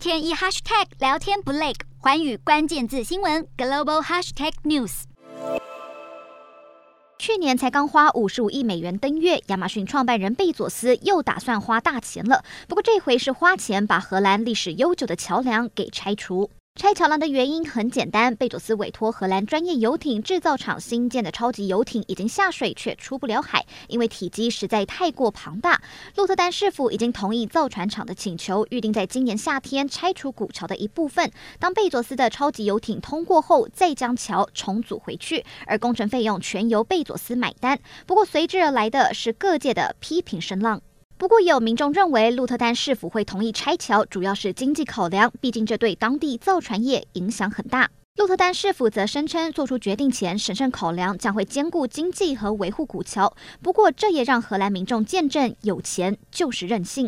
天一 hashtag 聊天不累，环宇关键字新闻 global hashtag news。去年才刚花五十五亿美元登月，亚马逊创办人贝佐斯又打算花大钱了。不过这回是花钱把荷兰历史悠久的桥梁给拆除。拆桥梁的原因很简单，贝佐斯委托荷兰专业游艇制造厂新建的超级游艇已经下水却出不了海，因为体积实在太过庞大。鹿特丹市府已经同意造船厂的请求，预定在今年夏天拆除古桥的一部分。当贝佐斯的超级游艇通过后，再将桥重组回去，而工程费用全由贝佐斯买单。不过随之而来的是各界的批评声浪。不过，有民众认为鹿特丹市府会同意拆桥，主要是经济考量，毕竟这对当地造船业影响很大。鹿特丹市府则声称，做出决定前审慎考量，将会兼顾经济和维护古桥。不过，这也让荷兰民众见证有钱就是任性。